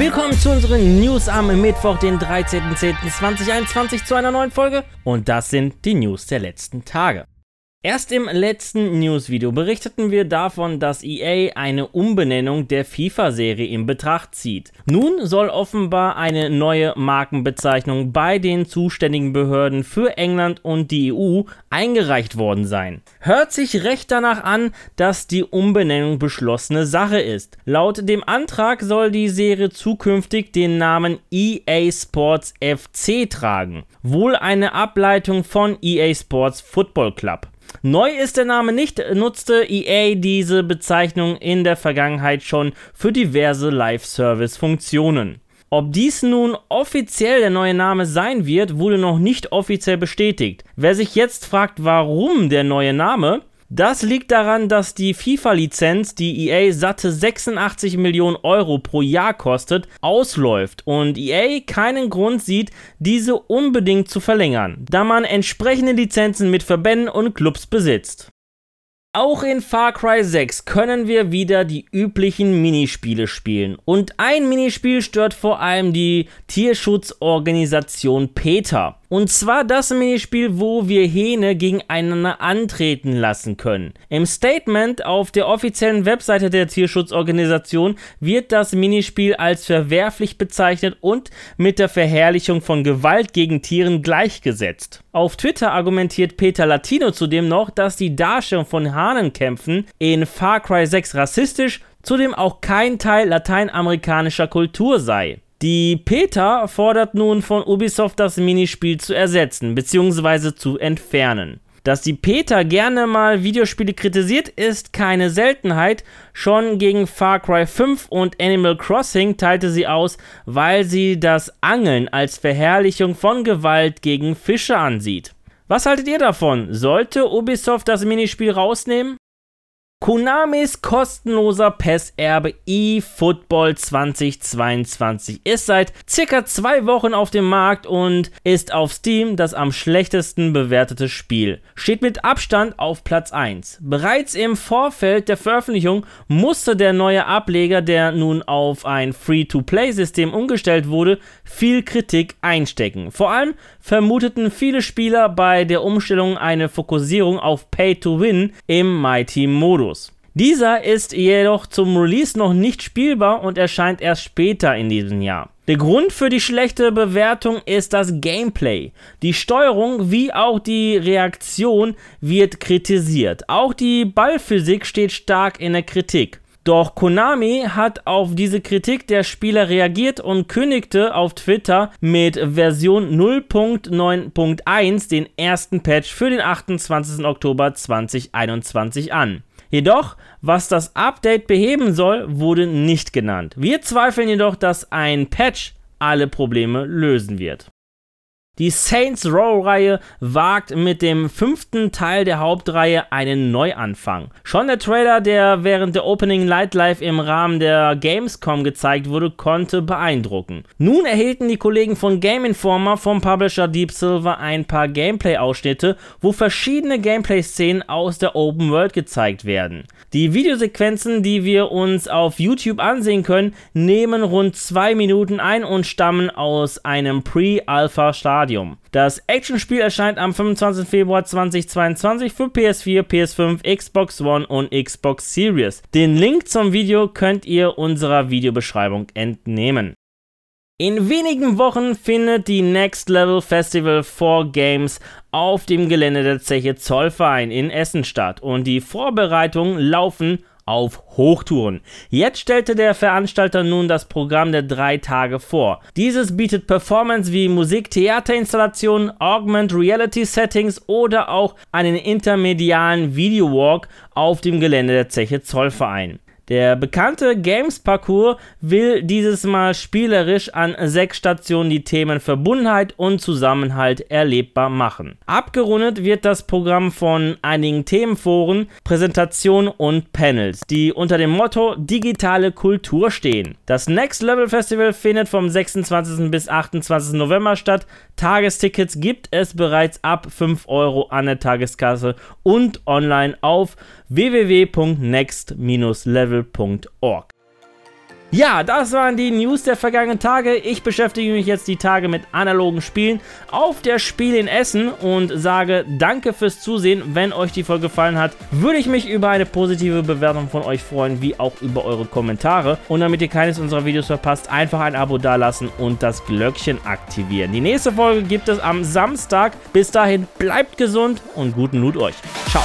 Willkommen zu unseren News am Mittwoch, den 13.10.2021 zu einer neuen Folge. Und das sind die News der letzten Tage. Erst im letzten Newsvideo berichteten wir davon, dass EA eine Umbenennung der FIFA-Serie in Betracht zieht. Nun soll offenbar eine neue Markenbezeichnung bei den zuständigen Behörden für England und die EU eingereicht worden sein. Hört sich recht danach an, dass die Umbenennung beschlossene Sache ist. Laut dem Antrag soll die Serie zukünftig den Namen EA Sports FC tragen. Wohl eine Ableitung von EA Sports Football Club. Neu ist der Name nicht, nutzte EA diese Bezeichnung in der Vergangenheit schon für diverse Live-Service-Funktionen. Ob dies nun offiziell der neue Name sein wird, wurde noch nicht offiziell bestätigt. Wer sich jetzt fragt, warum der neue Name, das liegt daran, dass die FIFA-Lizenz, die EA satte 86 Millionen Euro pro Jahr kostet, ausläuft und EA keinen Grund sieht, diese unbedingt zu verlängern, da man entsprechende Lizenzen mit Verbänden und Clubs besitzt. Auch in Far Cry 6 können wir wieder die üblichen Minispiele spielen. Und ein Minispiel stört vor allem die Tierschutzorganisation PETA. Und zwar das Minispiel, wo wir Hähne gegeneinander antreten lassen können. Im Statement auf der offiziellen Webseite der Tierschutzorganisation wird das Minispiel als verwerflich bezeichnet und mit der Verherrlichung von Gewalt gegen Tieren gleichgesetzt. Auf Twitter argumentiert Peter Latino zudem noch, dass die Darstellung von Hahnenkämpfen in Far Cry 6 rassistisch, zudem auch kein Teil lateinamerikanischer Kultur sei. Die PETA fordert nun von Ubisoft das Minispiel zu ersetzen bzw. zu entfernen. Dass die PETA gerne mal Videospiele kritisiert, ist keine Seltenheit. Schon gegen Far Cry 5 und Animal Crossing teilte sie aus, weil sie das Angeln als Verherrlichung von Gewalt gegen Fische ansieht. Was haltet ihr davon? Sollte Ubisoft das Minispiel rausnehmen? Konamis kostenloser PES-Erbe eFootball 2022 ist seit circa zwei Wochen auf dem Markt und ist auf Steam das am schlechtesten bewertete Spiel. Steht mit Abstand auf Platz 1. Bereits im Vorfeld der Veröffentlichung musste der neue Ableger, der nun auf ein Free-to-Play-System umgestellt wurde, viel Kritik einstecken. Vor allem vermuteten viele Spieler bei der Umstellung eine Fokussierung auf Pay-to-Win im Mighty-Modus. Dieser ist jedoch zum Release noch nicht spielbar und erscheint erst später in diesem Jahr. Der Grund für die schlechte Bewertung ist das Gameplay. Die Steuerung wie auch die Reaktion wird kritisiert. Auch die Ballphysik steht stark in der Kritik. Doch Konami hat auf diese Kritik der Spieler reagiert und kündigte auf Twitter mit Version 0.9.1 den ersten Patch für den 28. Oktober 2021 an. Jedoch, was das Update beheben soll, wurde nicht genannt. Wir zweifeln jedoch, dass ein Patch alle Probleme lösen wird. Die Saints Row-Reihe wagt mit dem fünften Teil der Hauptreihe einen Neuanfang. Schon der Trailer, der während der Opening Light Live im Rahmen der Gamescom gezeigt wurde, konnte beeindrucken. Nun erhielten die Kollegen von Game Informer vom Publisher Deep Silver ein paar Gameplay-Ausschnitte, wo verschiedene Gameplay-Szenen aus der Open World gezeigt werden. Die Videosequenzen, die wir uns auf YouTube ansehen können, nehmen rund zwei Minuten ein und stammen aus einem Pre-Alpha-Stadium. Stadium. Das Actionspiel erscheint am 25. Februar 2022 für PS4, PS5, Xbox One und Xbox Series. Den Link zum Video könnt ihr unserer Videobeschreibung entnehmen. In wenigen Wochen findet die Next Level Festival for Games auf dem Gelände der Zeche Zollverein in Essen statt und die Vorbereitungen laufen auf Hochtouren. Jetzt stellte der Veranstalter nun das Programm der drei Tage vor. Dieses bietet Performance wie Musik, Theaterinstallationen, Augment Reality Settings oder auch einen intermedialen Video Walk auf dem Gelände der Zeche Zollverein. Der bekannte Games-Parcours will dieses Mal spielerisch an sechs Stationen die Themen Verbundenheit und Zusammenhalt erlebbar machen. Abgerundet wird das Programm von einigen Themenforen, Präsentationen und Panels, die unter dem Motto Digitale Kultur stehen. Das Next Level Festival findet vom 26. bis 28. November statt. Tagestickets gibt es bereits ab 5 Euro an der Tageskasse und online auf www.next-level.org. Ja, das waren die News der vergangenen Tage. Ich beschäftige mich jetzt die Tage mit analogen Spielen auf der Spiel in Essen und sage danke fürs Zusehen. Wenn euch die Folge gefallen hat, würde ich mich über eine positive Bewertung von euch freuen, wie auch über eure Kommentare. Und damit ihr keines unserer Videos verpasst, einfach ein Abo dalassen und das Glöckchen aktivieren. Die nächste Folge gibt es am Samstag. Bis dahin bleibt gesund und guten Loot euch. Ciao.